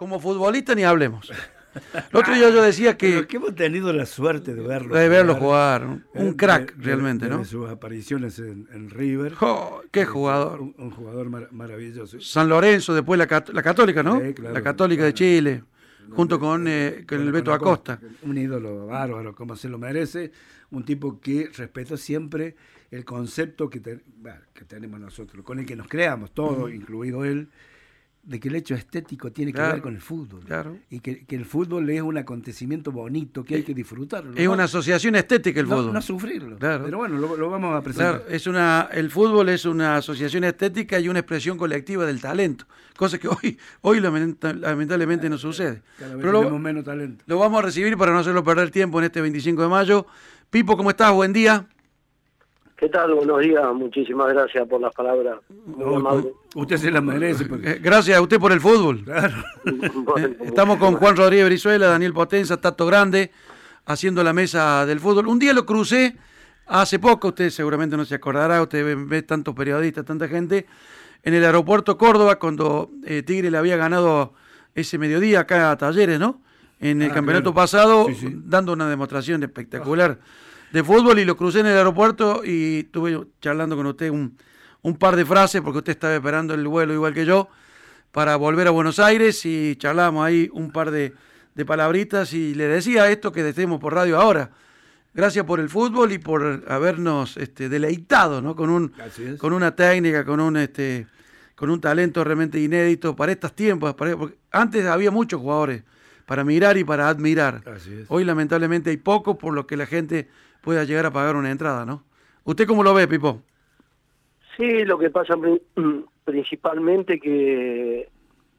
Como futbolista ni hablemos. El otro día yo decía que... que hemos tenido la suerte de verlo. De verlo jugar. Un eh, crack, realmente, ¿no? sus apariciones en, River. ¡Qué jugador! Un, jugador maravilloso. San Lorenzo, después la, Católica, ¿no? la Católica de Chile, junto con, eh, con el Beto Acosta. Un ídolo bárbaro, como se lo merece. Un tipo que respetó siempre el concepto que, que tenemos nosotros, con el que nos creamos, todos, incluido él de que el hecho estético tiene que ver con el fútbol. Claro. Y que, el fútbol es un acontecimiento bonito que hay que disfrutarlo. Es una asociación estética el fútbol. No sufrirlo. Pero bueno, lo, vamos a presentar. es una, el fútbol es una asociación estética y una expresión colectiva del talento. Cosa que hoy, hoy lamentablemente no sucede. Pero lo, menos talento. Lo vamos a recibir para no hacerlo perder tiempo en este 25 de mayo. Pipo, ¿cómo estás? Buen día. ¿Qué tal? Buenos días, muchísimas gracias por las palabras. usted se las merece. Eh, gracias a usted por el fútbol. Eh, estamos con Juan Rodríguez Brizuela, Daniel Potenza, Tato Grande, haciendo la mesa del fútbol. Un día lo crucé hace poco, usted seguramente no se acordará, usted ve, tantos periodistas, tanta gente, en el aeropuerto Córdoba, cuando eh, Tigre le había ganado ese mediodía acá a Talleres, ¿no? En el ah, campeonato pasado, dando una demostración espectacular de fútbol y lo crucé en el aeropuerto y estuve charlando con usted un, un par de frases porque usted estaba esperando el vuelo igual que yo para volver a Buenos Aires y charlamos ahí un par de, de palabritas y le decía esto que decimos por radio ahora. Gracias por el fútbol y por habernos este, deleitado ¿no? con, un, con una técnica, con un, este, con un talento realmente inédito para estos tiempos. porque antes había muchos jugadores para mirar y para admirar. Hoy lamentablemente hay pocos por lo que la gente pueda llegar a pagar una entrada, ¿no? ¿Usted cómo lo ve, Pipo? Sí, lo que pasa principalmente que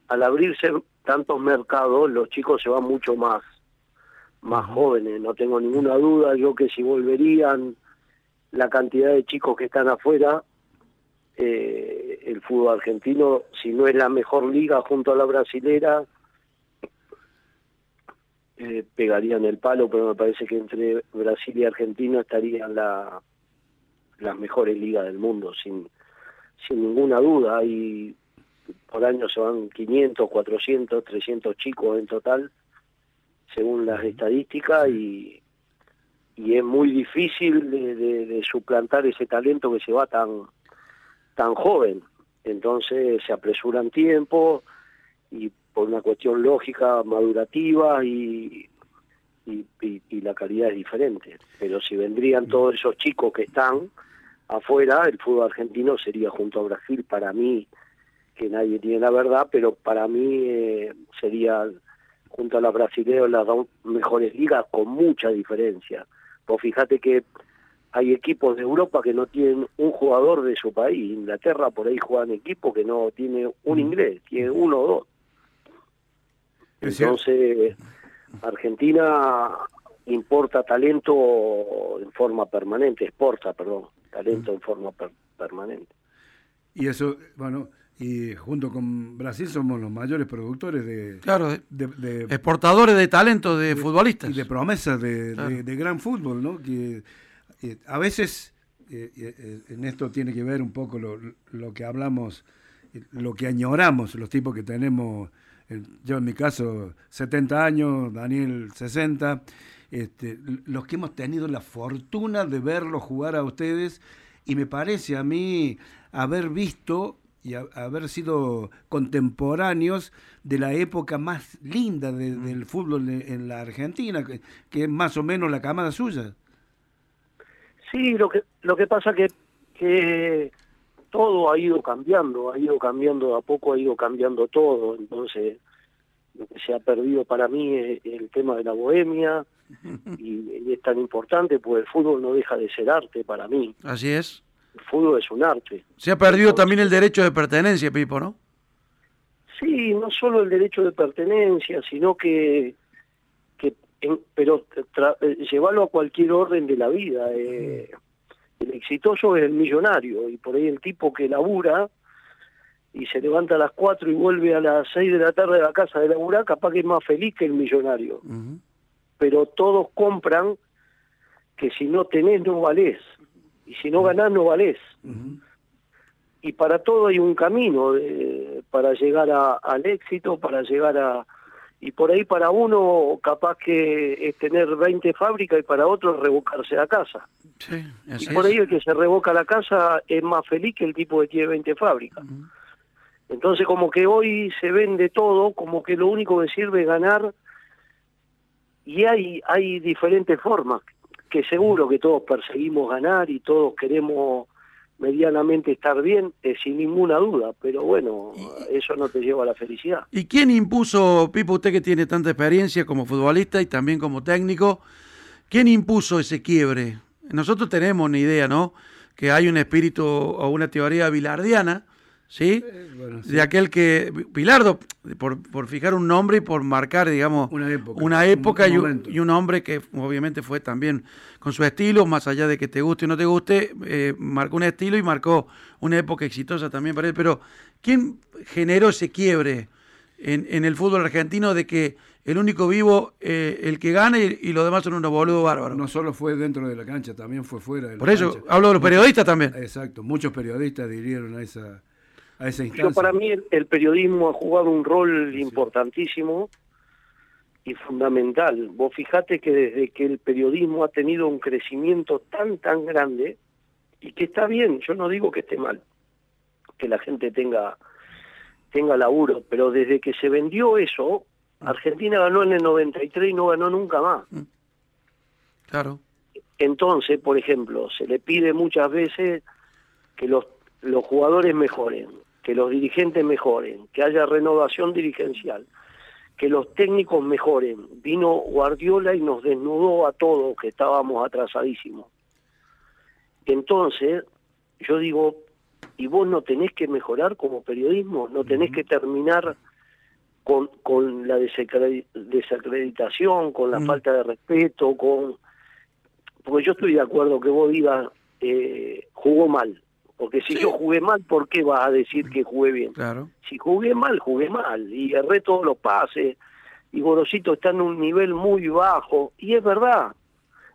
al abrirse tantos mercados, los chicos se van mucho más, más jóvenes, no tengo ninguna duda, yo que si volverían la cantidad de chicos que están afuera, eh, el fútbol argentino, si no es la mejor liga junto a la brasilera, eh, pegarían el palo, pero me parece que entre Brasil y Argentina estarían la, las mejores ligas del mundo, sin, sin ninguna duda. Y por año se van 500, 400, 300 chicos en total, según las estadísticas, y, y es muy difícil de, de, suplantar ese talento que se va tan, tan joven. Entonces se apresuran tiempo y por una cuestión lógica, madurativa y, y, la calidad es diferente. Pero si vendrían todos esos chicos que están afuera, el fútbol argentino sería junto a Brasil para mí, que nadie tiene la verdad, pero para mí eh, sería junto a la brasileños las dos mejores ligas con mucha diferencia. Pues fíjate que hay equipos de Europa que no tienen un jugador de su país. Inglaterra por ahí juegan equipos que no tiene un inglés, tiene uno o dos. Entonces, Argentina importa talento en forma permanente, exporta, perdón, talento en forma permanente. Y eso, bueno, y junto con Brasil somos los mayores productores de... Claro, de, exportadores de talento de, futbolistas. Y de promesas de, gran fútbol, ¿no? Que eh, a veces eh, eh, en esto tiene que ver un poco lo, lo que hablamos, lo que añoramos, los tipos que tenemos yo en mi caso 70 años, Daniel 60, este, los que hemos tenido la fortuna de verlos jugar a ustedes y me parece a mí haber visto y haber sido contemporáneos de la época más linda del fútbol en, la Argentina, que, es más o menos la camada suya. Sí, lo que lo que pasa que que todo ha ido cambiando, ha ido cambiando a poco, ha ido cambiando todo, entonces lo que se ha perdido para mí es el tema de la bohemia y, es tan importante porque el fútbol no deja de ser arte para mí. Así es. El fútbol es un arte. Se ha perdido también el derecho de pertenencia, Pipo, ¿no? Sí, no solo el derecho de pertenencia, sino que, que pero eh, llevarlo a cualquier orden de la vida. Eh, el exitoso es el millonario y por ahí el tipo que labura y se levanta a las 4 y vuelve a las 6 de la tarde a la casa de laburar, capaz que es más feliz que el millonario. Pero todos compran que si no tenés no valés y si no ganás no valés. y para todo hay un camino para llegar al éxito, para llegar a... Y por ahí para uno capaz que es tener 20 fábricas y para otro revocarse la casa. Sí, y por ahí el que se revoca la casa es más feliz que el tipo que tiene 20 fábricas. Entonces como que hoy se vende todo, como que lo único que sirve es ganar y hay, hay diferentes formas que seguro que todos perseguimos ganar y todos queremos medianamente estar bien, eh, sin ninguna duda, pero bueno, eso no te lleva a la felicidad. ¿Y quién impuso, Pipo, usted que tiene tanta experiencia como futbolista y también como técnico, quién impuso ese quiebre? Nosotros tenemos una idea, ¿no? Que hay un espíritu o una teoría bilardiana ¿sí? Eh, de aquel que, Pilardo, por, por, fijar un nombre y por marcar, digamos, una época, una época y, un, hombre que obviamente fue también con su estilo, más allá de que te guste o no te guste, eh, marcó un estilo y marcó una época exitosa también para él. Pero, ¿quién generó ese quiebre en, en el fútbol argentino de que el único vivo, eh, el que gana y, los demás son unos boludos bárbaros. No solo fue dentro de la cancha, también fue fuera de la Por eso, hablo de los periodistas también. Exacto, muchos periodistas dirigieron a esa, para mí el, periodismo ha jugado un rol importantísimo y fundamental. Vos fijate que desde que el periodismo ha tenido un crecimiento tan, tan grande, y que está bien, yo no digo que esté mal, que la gente tenga, tenga laburo, pero desde que se vendió eso, Argentina ganó en el 93 y no ganó nunca más. Mm. Claro. Entonces, por ejemplo, se le pide muchas veces que los, los jugadores mejoren que los dirigentes mejoren, que haya renovación dirigencial, que los técnicos mejoren. Vino Guardiola y nos desnudó a todos que estábamos atrasadísimos. Entonces, yo digo, ¿y vos no tenés que mejorar como periodismo? ¿No tenés que terminar con, con la desacreditación, con la falta de respeto, con... Porque yo estoy de acuerdo que vos digas, eh, jugó mal, porque si yo jugué mal, ¿por qué vas a decir que jugué bien? Claro. Si jugué mal, jugué mal. Y erré todos los pases. Y Gorosito está en un nivel muy bajo. Y es verdad.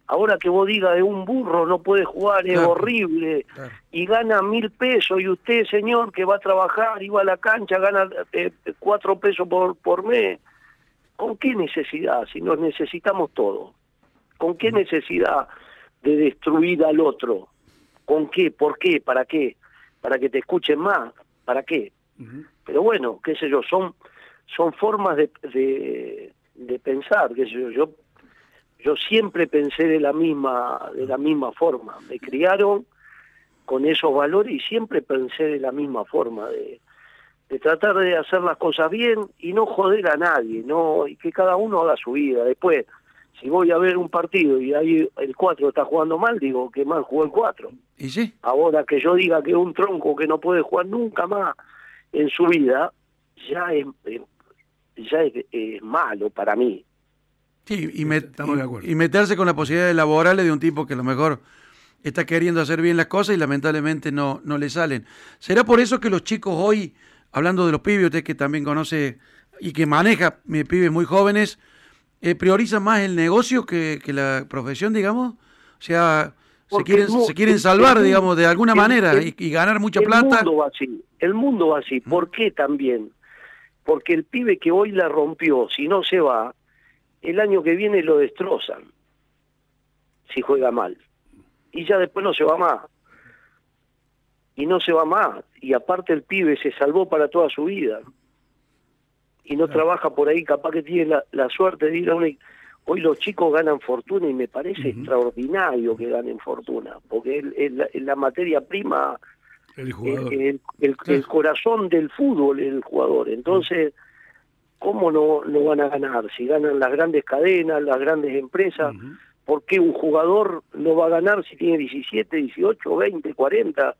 Ahora que vos digas de un burro no puede jugar, es horrible. Y gana mil pesos. Y usted, señor, que va a trabajar y va a la cancha, gana eh, cuatro pesos por, por mes. ¿Con qué necesidad? Si nos necesitamos todo. ¿Con qué necesidad de destruir al otro? ¿Con qué? ¿Por qué? ¿Para qué? ¿Para que te escuchen más? ¿Para qué? Pero bueno, qué sé yo, son, son formas de, de, pensar, qué sé yo, yo yo siempre pensé de la misma de la misma forma me criaron con esos valores y siempre pensé de la misma forma de, de tratar de hacer las cosas bien y no joder a nadie no y que cada uno haga su vida después si voy a ver un partido y ahí el 4 está jugando mal, digo que mal jugó el 4. ¿Y sí? Ahora que yo diga que un tronco que no puede jugar nunca más en su vida, ya es, ya es, malo para mí. Sí, y, y, meterse con la posibilidad de laborales de un tipo que a lo mejor está queriendo hacer bien las cosas y lamentablemente no, no le salen. ¿Será por eso que los chicos hoy, hablando de los pibes, usted que también conoce y que maneja pibes muy jóvenes, eh, priorizan más el negocio que, la profesión, digamos? O sea, se quieren, se quieren salvar, digamos, de alguna manera y, ganar mucha plata. El mundo va así, el mundo va así. ¿Por qué también? Porque el pibe que hoy la rompió, si no se va, el año que viene lo destrozan, si juega mal. Y ya después no se va más. Y no se va más. Y aparte el pibe se salvó para toda su vida y no trabaja por ahí, capaz que tiene la, suerte de ir a una... Hoy los chicos ganan fortuna y me parece extraordinario que ganen fortuna, porque es, la, materia prima, el, el, corazón del fútbol el jugador. Entonces, ¿cómo no, no van a ganar? Si ganan las grandes cadenas, las grandes empresas, ¿por qué un jugador no va a ganar si tiene 17, 18, 20, 40?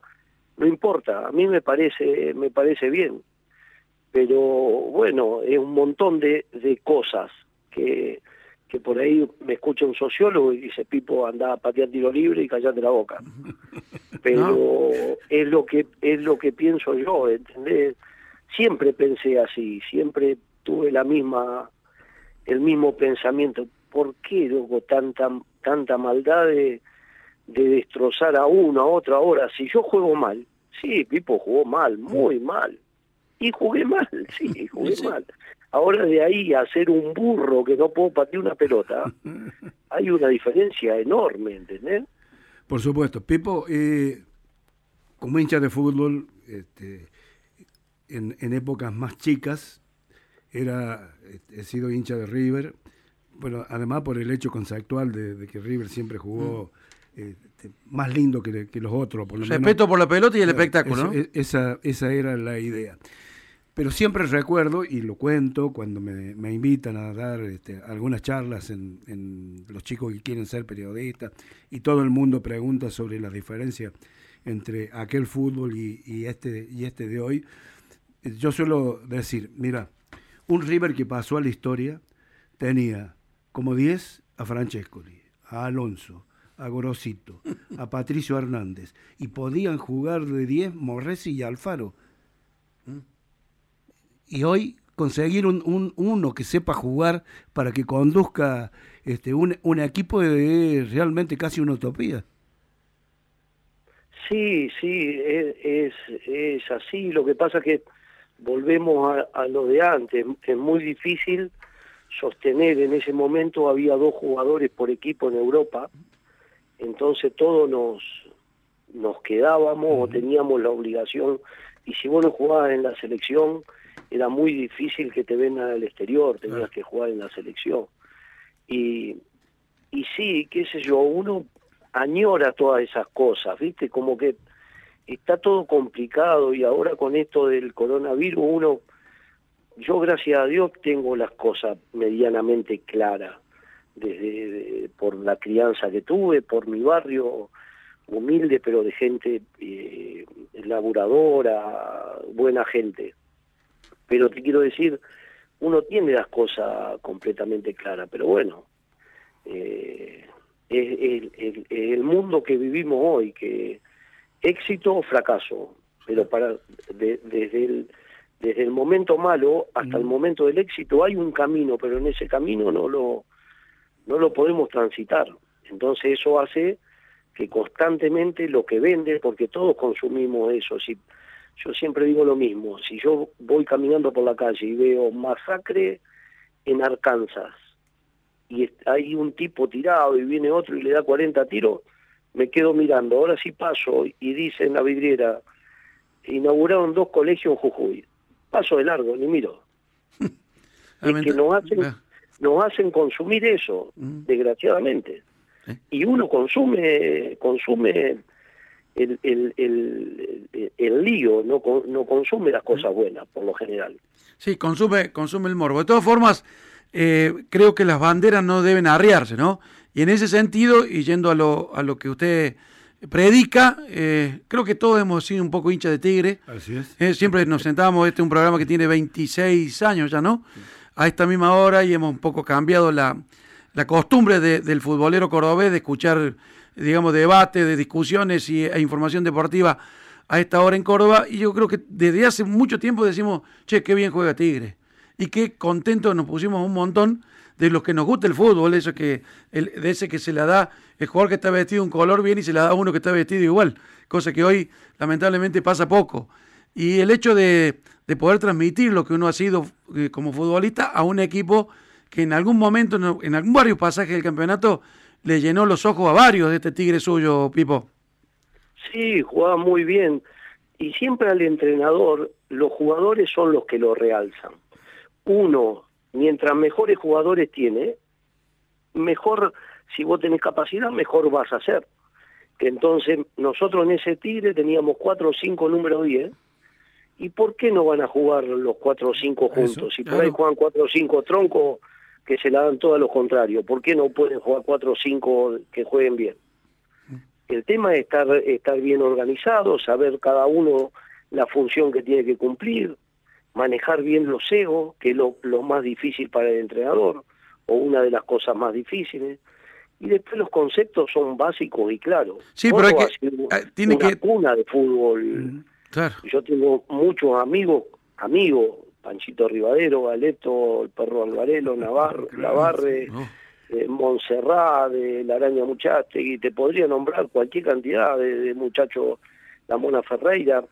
No importa, a mí me parece, me parece bien pero bueno, es un montón de, de cosas que, que por ahí me escucha un sociólogo y dice, Pipo, anda a patear tiro libre y callate la boca. Pero es lo que es lo que pienso yo, ¿entendés? Siempre pensé así, siempre tuve la misma el mismo pensamiento. ¿Por qué, loco, tanta tanta maldad de, de destrozar a uno, a otro ahora? Si yo juego mal, Sí, Pipo jugó mal, muy mal. Y jugué mal, sí, jugué mal. Ahora de ahí a ser un burro que no puedo patear una pelota, hay una diferencia enorme, ¿entendés? Por supuesto. Pipo, eh, como hincha de fútbol, este, en, en, épocas más chicas, era, he sido hincha de River, bueno, además por el hecho conceptual de, que River siempre jugó mm. este, más lindo que, los otros. Por lo Respeto por la pelota y el espectáculo. esa, esa era la idea. Pero siempre recuerdo, y lo cuento cuando me, invitan a dar este, algunas charlas en, los chicos que quieren ser periodistas, y todo el mundo pregunta sobre la diferencia entre aquel fútbol y, este, y este de hoy. Yo suelo decir, mira, un River que pasó a la historia tenía como 10 a Francescoli, a Alonso, a Gorosito, a Patricio Hernández, y podían jugar de 10 Morresi y Alfaro y hoy conseguir un, uno que sepa jugar para que conduzca este, un, un equipo es realmente casi una utopía. Sí, sí, es, es, así. Lo que pasa es que volvemos a, a, lo de antes. Es muy difícil sostener. En ese momento había dos jugadores por equipo en Europa. Entonces todos nos, nos quedábamos o teníamos la obligación. Y si vos no jugabas en la selección, era muy difícil que te vengan al exterior, tenías que jugar en la selección. Y, y sí, qué sé yo, uno añora todas esas cosas, ¿viste? Como que está todo complicado y ahora con esto del coronavirus uno, yo gracias a Dios tengo las cosas medianamente claras, desde por la crianza que tuve, por mi barrio humilde, pero de gente eh, laburadora, buena gente pero te quiero decir, uno tiene las cosas completamente claras, pero bueno, eh, es el, mundo que vivimos hoy, que éxito o fracaso, pero para desde el desde el momento malo hasta el momento del éxito hay un camino, pero en ese camino no lo no lo podemos transitar. Entonces eso hace que constantemente lo que vende, porque todos consumimos eso, si yo siempre digo lo mismo, si yo voy caminando por la calle y veo masacre en Arkansas y hay un tipo tirado y viene otro y le da 40 tiros, me quedo mirando. Ahora sí paso y dice en la vidriera, inauguraron dos colegios en Jujuy. Paso de largo, ni miro. es que nos hacen, nos hacen consumir eso, mm. desgraciadamente. Y uno consume, consume el, el, el, el lío, no, no consume las cosas buenas, por lo general. Sí, consume, consume el morbo. De todas formas, eh, creo que las banderas no deben arriarse, ¿no? Y en ese sentido, y yendo a lo, a lo que usted predica, eh, creo que todos hemos sido un poco hinchas de tigre. Así es. Eh, siempre nos sentábamos, este es un programa que tiene 26 años ya, ¿no? A esta misma hora y hemos un poco cambiado la, la costumbre del futbolero cordobés de escuchar digamos, debate, de discusiones y, e información deportiva a esta hora en Córdoba. Y yo creo que desde hace mucho tiempo decimos, che, qué bien juega Tigre. Y qué contentos nos pusimos un montón de los que nos gusta el fútbol, eso que de ese que se le da el jugador que está vestido un color bien y se le da uno que está vestido igual, cosa que hoy lamentablemente pasa poco. Y el hecho de, de poder transmitir lo que uno ha sido eh, como futbolista a un equipo que en algún momento, en algún varios pasajes del campeonato, le llenó los ojos a varios de este tigre suyo, Pipo. Sí, jugaba muy bien. Y siempre al entrenador, los jugadores son los que lo realzan. Uno, mientras mejores jugadores tiene, mejor, si vos tenés capacidad, mejor vas a ser. Que entonces nosotros en ese tigre teníamos cuatro o cinco número 10. ¿Y por qué no van a jugar los cuatro o cinco juntos? si por ahí juegan cuatro o cinco troncos, que se la dan todo a lo contrario. ¿Por qué no pueden jugar cuatro o cinco que jueguen bien? El tema es estar, estar bien organizado, saber cada uno la función que tiene que cumplir, manejar bien los egos, que es lo, más difícil para el entrenador, o una de las cosas más difíciles. Y después los conceptos son básicos y claros. Sí, pero hay que, ah, tiene una que... cuna de fútbol. Claro. Yo tengo muchos amigos, amigos, Panchito Rivadero, Galeto, el perro Alvarelo, Navarro, Navarre, eh, Montserrat, de la araña y te podría nombrar cualquier cantidad de, muchachos la Mona Ferreira,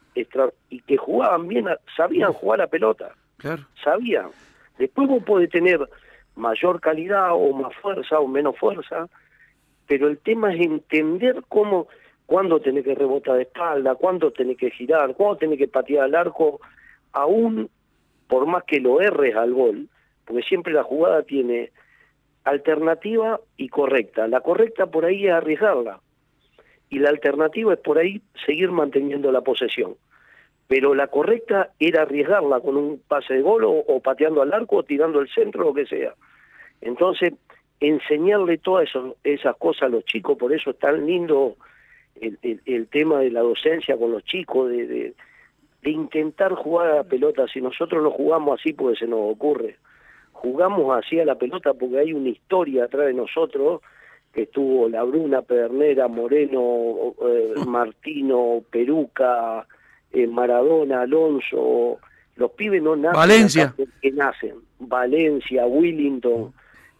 y que jugaban bien, sabían jugar la pelota. Claro. Sabían. Después vos podés tener mayor calidad o más fuerza o menos fuerza, pero el tema es entender cómo, cuándo tenés que rebotar de espalda, cuándo tenés que girar, cuándo tenés que patear al arco, aún por más que lo erres al gol, porque siempre la jugada tiene alternativa y correcta. La correcta por ahí es arriesgarla y la alternativa es por ahí seguir manteniendo la posesión. Pero la correcta era arriesgarla con un pase de gol o, pateando al arco o tirando el centro, lo que sea. Entonces, enseñarle todas esas cosas a los chicos, por eso es tan lindo el, tema de la docencia con los chicos, de, de, de, intentar jugar a la pelota. Si nosotros no jugamos así, pues se nos ocurre jugamos así a la pelota porque hay una historia atrás de nosotros que estuvo La Bruna, Pedernera, Moreno, eh, Martino, Peruca, eh, Maradona, Alonso, los pibes no nacen Valencia. que nacen, Valencia, Willington,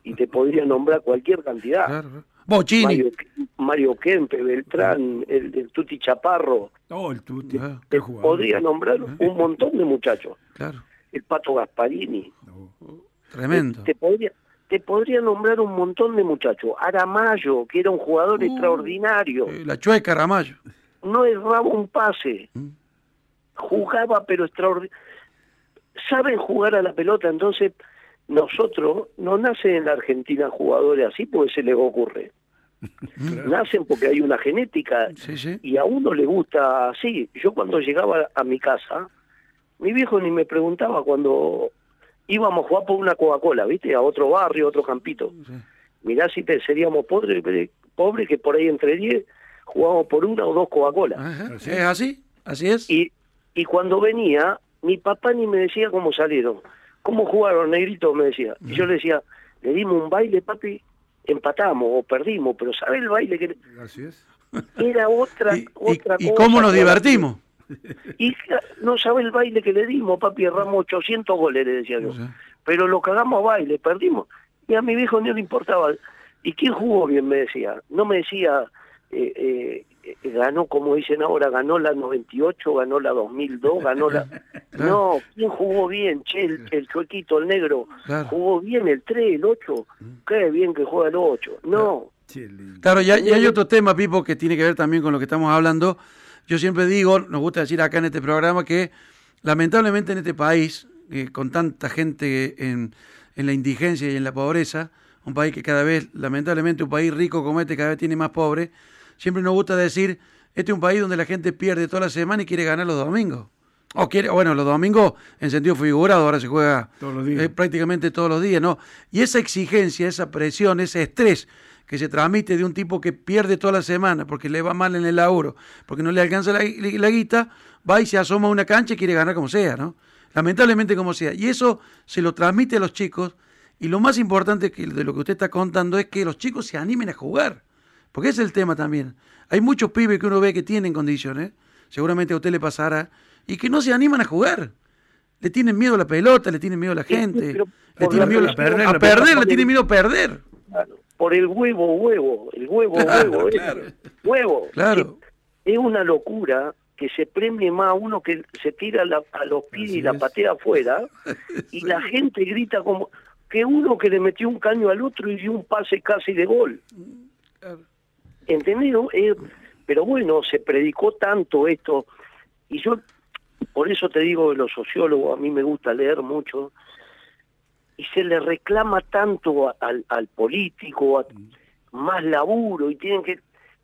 y te podría nombrar cualquier cantidad. Claro. Mario, Mario Kempe, Beltrán, el, Tuti Chaparro. Oh, el Tuti. Te podría nombrar un montón de muchachos. Claro. El Pato Gasparini. Tremendo. Te podría, te podría nombrar un montón de muchachos. Aramayo, que era un jugador Uh, extraordinario. Eh, La chueca Aramayo. No erraba un pase. Mm. Jugaba, pero extraordinario. Saben jugar a la pelota, entonces nosotros no nacen en la Argentina jugadores así porque se les ocurre. Nacen porque hay una genética Sí, sí. y a uno le gusta así. Yo cuando llegaba a mi casa, mi viejo ni me preguntaba cuando íbamos a jugar por una Coca-Cola, ¿viste? A otro barrio, a otro campito. Sí. Mirá si te, seríamos pobres, pobres que por ahí entre 10 jugábamos por una o dos Coca-Cola. Ajá. Así ¿Es es. así? ¿Así es? Y, y cuando venía, mi papá ni me decía cómo salieron. ¿Cómo jugaron, negrito? Me decía. Y yo le decía, le dimos un baile, papi, empatamos o perdimos, pero ¿sabes el baile que Así es. era otra, ¿Y, y- otra y cosa? cómo nos divertimos? Y no sabe el baile que le dimos, papi, erramos 800 goles, le decía yo. O sea, Pero lo cagamos a baile, perdimos. Y a mi viejo no le importaba. ¿Y quién jugó bien? Me decía. No me decía, eh, eh, ganó, como dicen ahora, ganó la 98, ganó la 2002, ganó la... No, ¿quién jugó bien? Che, el, el chuequito, el negro. Claro. Jugó bien el 3, el 8. Qué bien que juega el 8. No. Claro, y hay, y hay otro tema, Pipo, que tiene que ver también con lo que estamos hablando. Yo siempre digo, nos gusta decir acá en este programa, que lamentablemente en este país, eh, con tanta gente en, en la indigencia y en la pobreza, un país que cada vez, lamentablemente, un país rico como este cada vez tiene más pobre, siempre nos gusta decir, este es un país donde la gente pierde toda la semana y quiere ganar los domingos. O quiere, bueno, los domingos en sentido figurado, ahora se juega Todos los días. eh, prácticamente todos los días, ¿no? Y esa exigencia, esa presión, ese estrés que se transmite de un tipo que pierde toda la semana porque le va mal en el laburo, porque no le alcanza la, la guita, va y se asoma a una cancha y quiere ganar como sea, ¿no? Lamentablemente como sea. Y eso se lo transmite a los chicos y lo más importante que, de lo que usted está contando es que los chicos se animen a jugar, porque ese es el tema también. Hay muchos pibes que uno ve que tienen condiciones, seguramente a usted le pasará, y que no se animan a jugar. Le tienen miedo a la pelota, le tienen miedo a la gente, le tienen miedo a, perder a perder, le tienen miedo a perder. Claro. Por el huevo, huevo. El huevo, Claro, huevo. es- claro. Huevo. Claro. Es una locura que se premie más a uno que se tira la- a los pies Así y la es. patea afuera y la gente grita como que uno que le metió un caño al otro y dio un pase casi de gol. ¿Entendido? Eh, pero bueno, se predicó tanto esto y yo por eso te digo que los sociólogos a mí me gusta leer mucho y se le reclama tanto a- al, al político a- más laburo y tienen que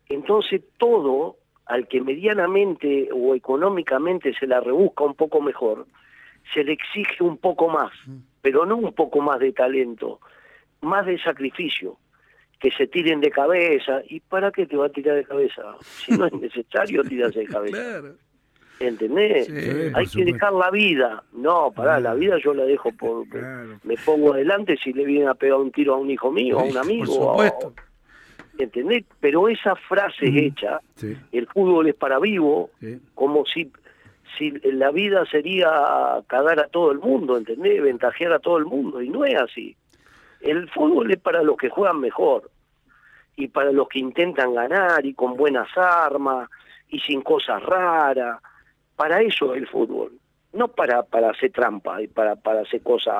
entonces todo al que medianamente o económicamente se la rebusca un poco mejor se le exige un poco más pero no un poco más de talento más de sacrificio que se tiren de cabeza y para qué te va a tirar de cabeza si no es necesario tirarse de cabeza Claro. ¿entendés? Sí, hay que supuesto. dejar la vida no pará la vida yo la dejo por Claro. me pongo adelante si le viene a pegar un tiro a un hijo mío, a un amigo. Por supuesto. ¿Entendés? Pero esa frase hecha, Sí, el fútbol es para vivo, sí. como si, si la vida sería cagar a todo el mundo, ¿entendés? Ventajear a todo el mundo, y no es así. El fútbol es para los que juegan mejor, y para los que intentan ganar, y con buenas armas, y sin cosas raras. Para eso es el fútbol, no para, para hacer trampa y para, para hacer cosas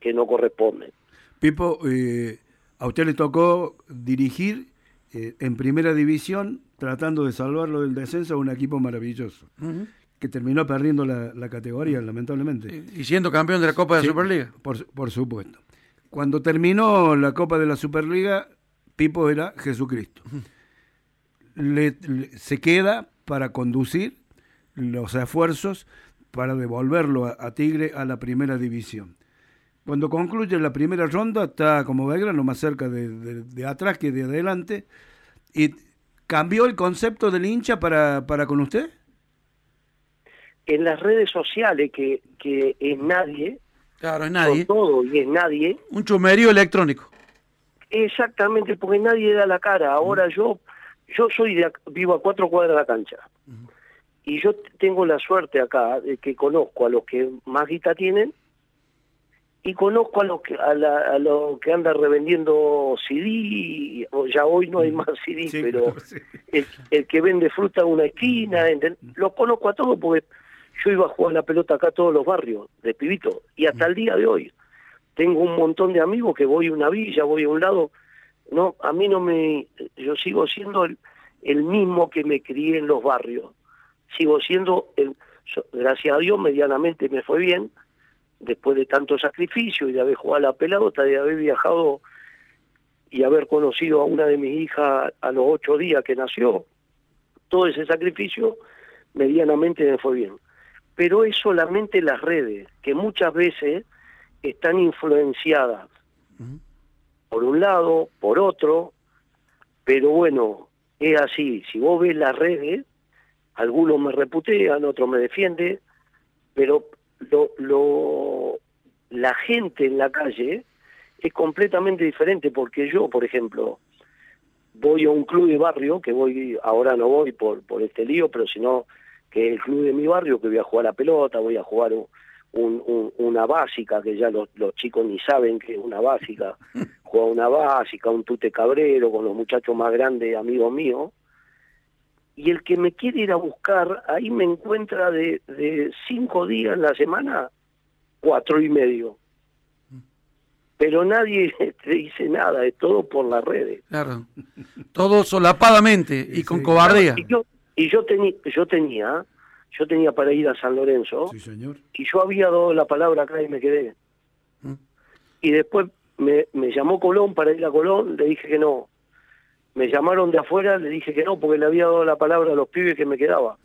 que no corresponden. Pipo, eh, a usted le tocó dirigir eh, en primera división tratando de salvarlo del descenso a un equipo maravilloso. Que terminó perdiendo la, categoría, lamentablemente. Y siendo campeón de la Copa de la Superliga. Por, por supuesto. Cuando terminó la Copa de la Superliga, Pipo era Jesucristo. se queda para conducir los esfuerzos para devolverlo a, Tigre a la primera división. Cuando concluye la primera ronda, está como Belgrano más cerca de, atrás que de adelante. ¿Y cambió el concepto del hincha para, para con usted? En las redes sociales, que, que es nadie, Claro, es nadie. todo y es nadie. Un chumerío electrónico. Exactamente, porque nadie da la cara. Ahora yo yo soy de, vivo a cuatro cuadras de la cancha. Y yo tengo la suerte acá de que conozco a los que más guita tienen y conozco a los que a, la, los que anda revendiendo CD, ya hoy no hay más CD, pero el, que vende fruta en una esquina, los conozco a todos porque yo iba a jugar la pelota acá a todos los barrios, de pibito, y hasta el día de hoy. Tengo un montón de amigos que voy a una villa, voy a un lado, no, a mí no me, yo sigo siendo el, el mismo que me crié en los barrios, sigo siendo, el, gracias a Dios, medianamente me fue bien, después de tanto sacrificio y de haber jugado a la pelota, de haber viajado y haber conocido a una de mis hijas a los ocho días que nació, todo ese sacrificio medianamente me fue bien pero es solamente las redes, que muchas veces están influenciadas por un lado, por otro, pero bueno, es así, si vos ves las redes, algunos me reputean, otros me defienden, pero lo, lo, la gente en la calle es completamente diferente, porque yo, por ejemplo, voy a un club de barrio, que voy, ahora no voy por, por este lío, pero si no que es el club de mi barrio, que voy a jugar a pelota, voy a jugar un, una básica, que ya los, chicos ni saben que es una básica, juega una básica, un tute cabrero con los muchachos más grandes, amigos míos, y el que me quiere ir a buscar, ahí me encuentra de, de cinco días en la semana, cuatro y medio. Pero nadie te dice nada, es todo por las redes. Claro, todo solapadamente y con cobardía. Y yo, tenía yo tenía, yo tenía para ir a San Lorenzo. señor. Y yo había dado la palabra acá y me quedé. ¿Mm? Y después me, me llamó Colón para ir a Colón, le dije que no. Me llamaron de afuera, le dije que no, porque le había dado la palabra a los pibes que me quedaba.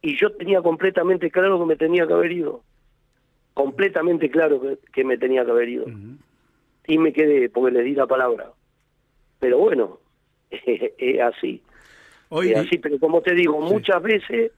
Y yo tenía completamente claro que me tenía que haber ido. Completamente claro que, me tenía que haber ido. Y me quedé porque le di la palabra. Pero bueno, es así así, pero como te digo, muchas veces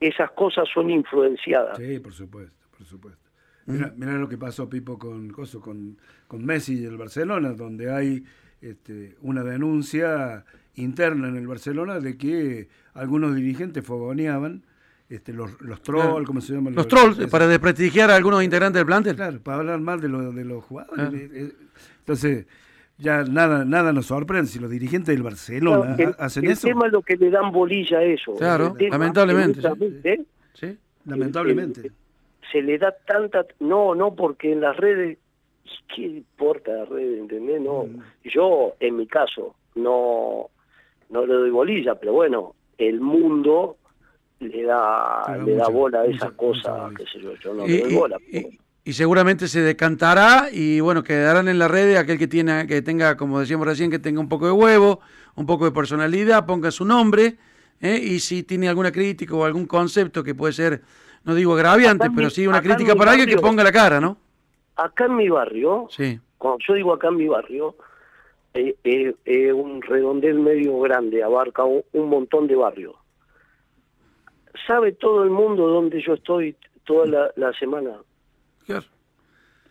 esas cosas son influenciadas. Sí, por supuesto, por supuesto. Mira, mira lo que pasó, Pipo, con, con, con Messi y el Barcelona, donde hay este, una denuncia interna en el Barcelona de que algunos dirigentes fogoneaban este, los, los trolls, ¿cómo se llaman? Los, trolls, para desprestigiar a algunos integrantes del plantel. Claro, para hablar mal de, de los jugadores. Eh, eh, entonces, ya nada nada nos sorprende si los dirigentes del Barcelona hacen eso. El tema es lo que le dan bolilla a eso. Claro, lamentablemente. Sí, lamentablemente. se le da tanta... No, no, porque en las redes... ¿Qué importa las redes? ¿Entendés? No. Mm. Yo, en mi caso, no, no le doy bolilla, pero bueno, el mundo le da, le da bola a esas cosas, qué sé yo, yo no le doy bola y seguramente se decantará y bueno, quedarán en la red aquel que tiene, que tenga, como decíamos recién, que tenga un poco de huevo, un poco de personalidad, ponga su nombre, ¿eh? y si tiene alguna crítica o algún concepto que puede ser, no digo agraviante, pero sí una crítica para alguien que ponga la cara, ¿no? Acá en mi barrio, sí. cuando yo digo acá en mi barrio, es eh, eh, un redondel medio grande, abarca un, montón de barrios. Sabe todo el mundo dónde yo estoy toda la semana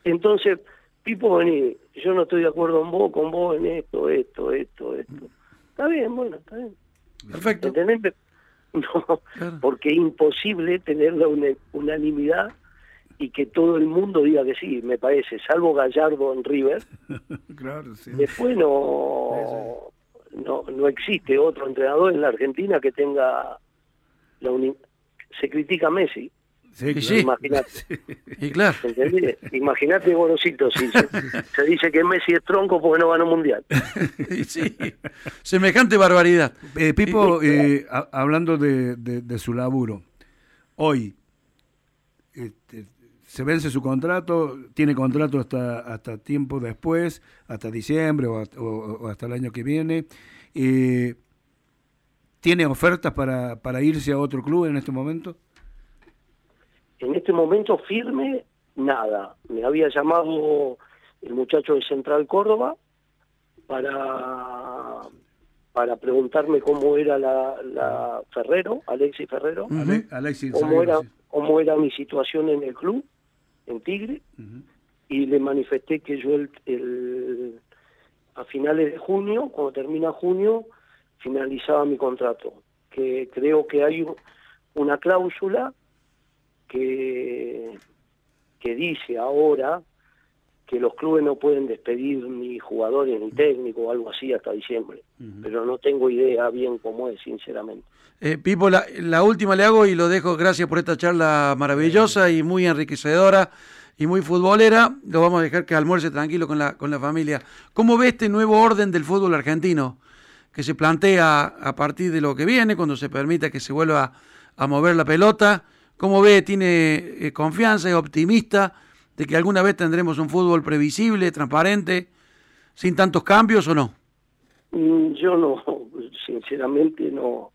entonces, Pipo, vení, yo no estoy de acuerdo con vos, con vos en esto, esto, esto, esto. Está bien, bueno, está bien. Perfecto. No, porque es imposible tener la unanimidad y que todo el mundo diga que sí, me parece, salvo Gallardo en River. claro, sí. Después no, no, no existe otro entrenador en la Argentina que tenga la se critica a Messi. Sí, sí. Imagínate. Y claro. Imagínate, Gorosito, si se, dice que Messi es tronco porque no ganó mundial. sí, semejante barbaridad. Eh, Pipo, eh, hablando de, de, su laburo, hoy este, se vence su contrato, tiene contrato hasta, hasta tiempo después, hasta diciembre o, hasta el año que viene. Eh, ¿Tiene ofertas para, para irse a otro club en este momento? En este momento firme, nada. Me había llamado el muchacho de Central Córdoba para para preguntarme cómo era la, Ferrero, Alexis Ferrero, cómo, era, cómo era mi situación en el club, en Tigre, y le manifesté que yo el, a finales de junio, cuando termina junio, finalizaba mi contrato, que creo que hay una cláusula que, que dice ahora que los clubes no pueden despedir ni jugadores ni técnicos o algo así hasta diciembre, pero no tengo idea bien cómo es, sinceramente. Eh, Pipo, la, la, última le hago y lo dejo, gracias por esta charla maravillosa y muy enriquecedora y muy futbolera. Lo vamos a dejar que almuerce tranquilo con la, con la familia. ¿Cómo ve este nuevo orden del fútbol argentino que se plantea a partir de lo que viene, cuando se permita que se vuelva a mover la pelota? ¿Cómo ve? ¿Tiene eh, confianza? ¿Es optimista de que alguna vez tendremos un fútbol previsible, transparente, sin tantos cambios o no? Mm, yo no, sinceramente no.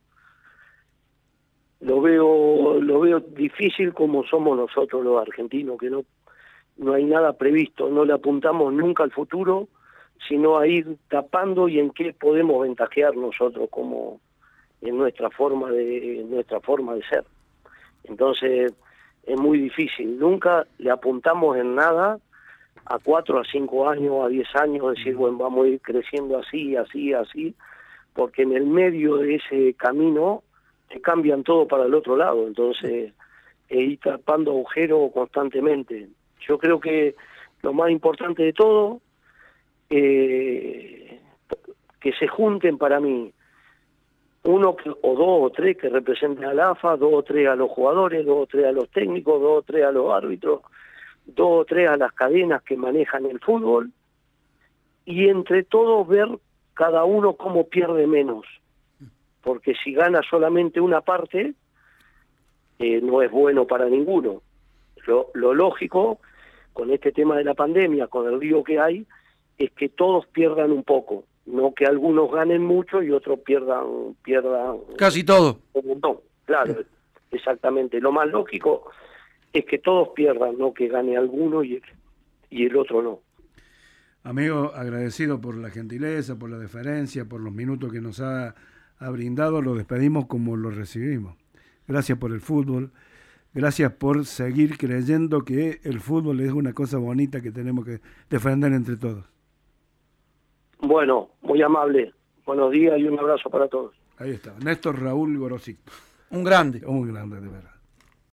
Lo veo, lo veo difícil como somos nosotros los argentinos, que no, no hay nada previsto, no le apuntamos nunca al futuro, sino a ir tapando y en qué podemos ventajear nosotros como en nuestra forma de en nuestra forma de ser. Entonces es muy difícil. Nunca le apuntamos en nada a cuatro, a cinco años, a diez años, decir, bueno, vamos a ir creciendo así, así, así, porque en el medio de ese camino se cambian todo para el otro lado. Entonces, e ir tapando agujeros constantemente. Yo creo que lo más importante de todo, eh, que se junten para mí uno o dos o tres que representen al AFA, dos o tres a los jugadores, dos o tres a los técnicos, dos o tres a los árbitros, dos o tres a las cadenas que manejan el fútbol y entre todos ver cada uno cómo pierde menos. Porque si gana solamente una parte, eh, no es bueno para ninguno. Lo, lo lógico con este tema de la pandemia, con el río que hay, es que todos pierdan un poco no que algunos ganen mucho y otros pierdan pierdan casi todo. No claro exactamente. Lo más lógico es que todos pierdan no que gane alguno y el, y el otro no. Amigo agradecido por la gentileza por la deferencia por los minutos que nos ha, ha brindado lo despedimos como lo recibimos. Gracias por el fútbol Gracias por seguir creyendo que el fútbol es una cosa bonita que tenemos que defender entre todos. Bueno, muy amable. Buenos días y un abrazo para todos. Ahí está, Néstor Raúl Gorosito. Un grande. Un grande, de verdad.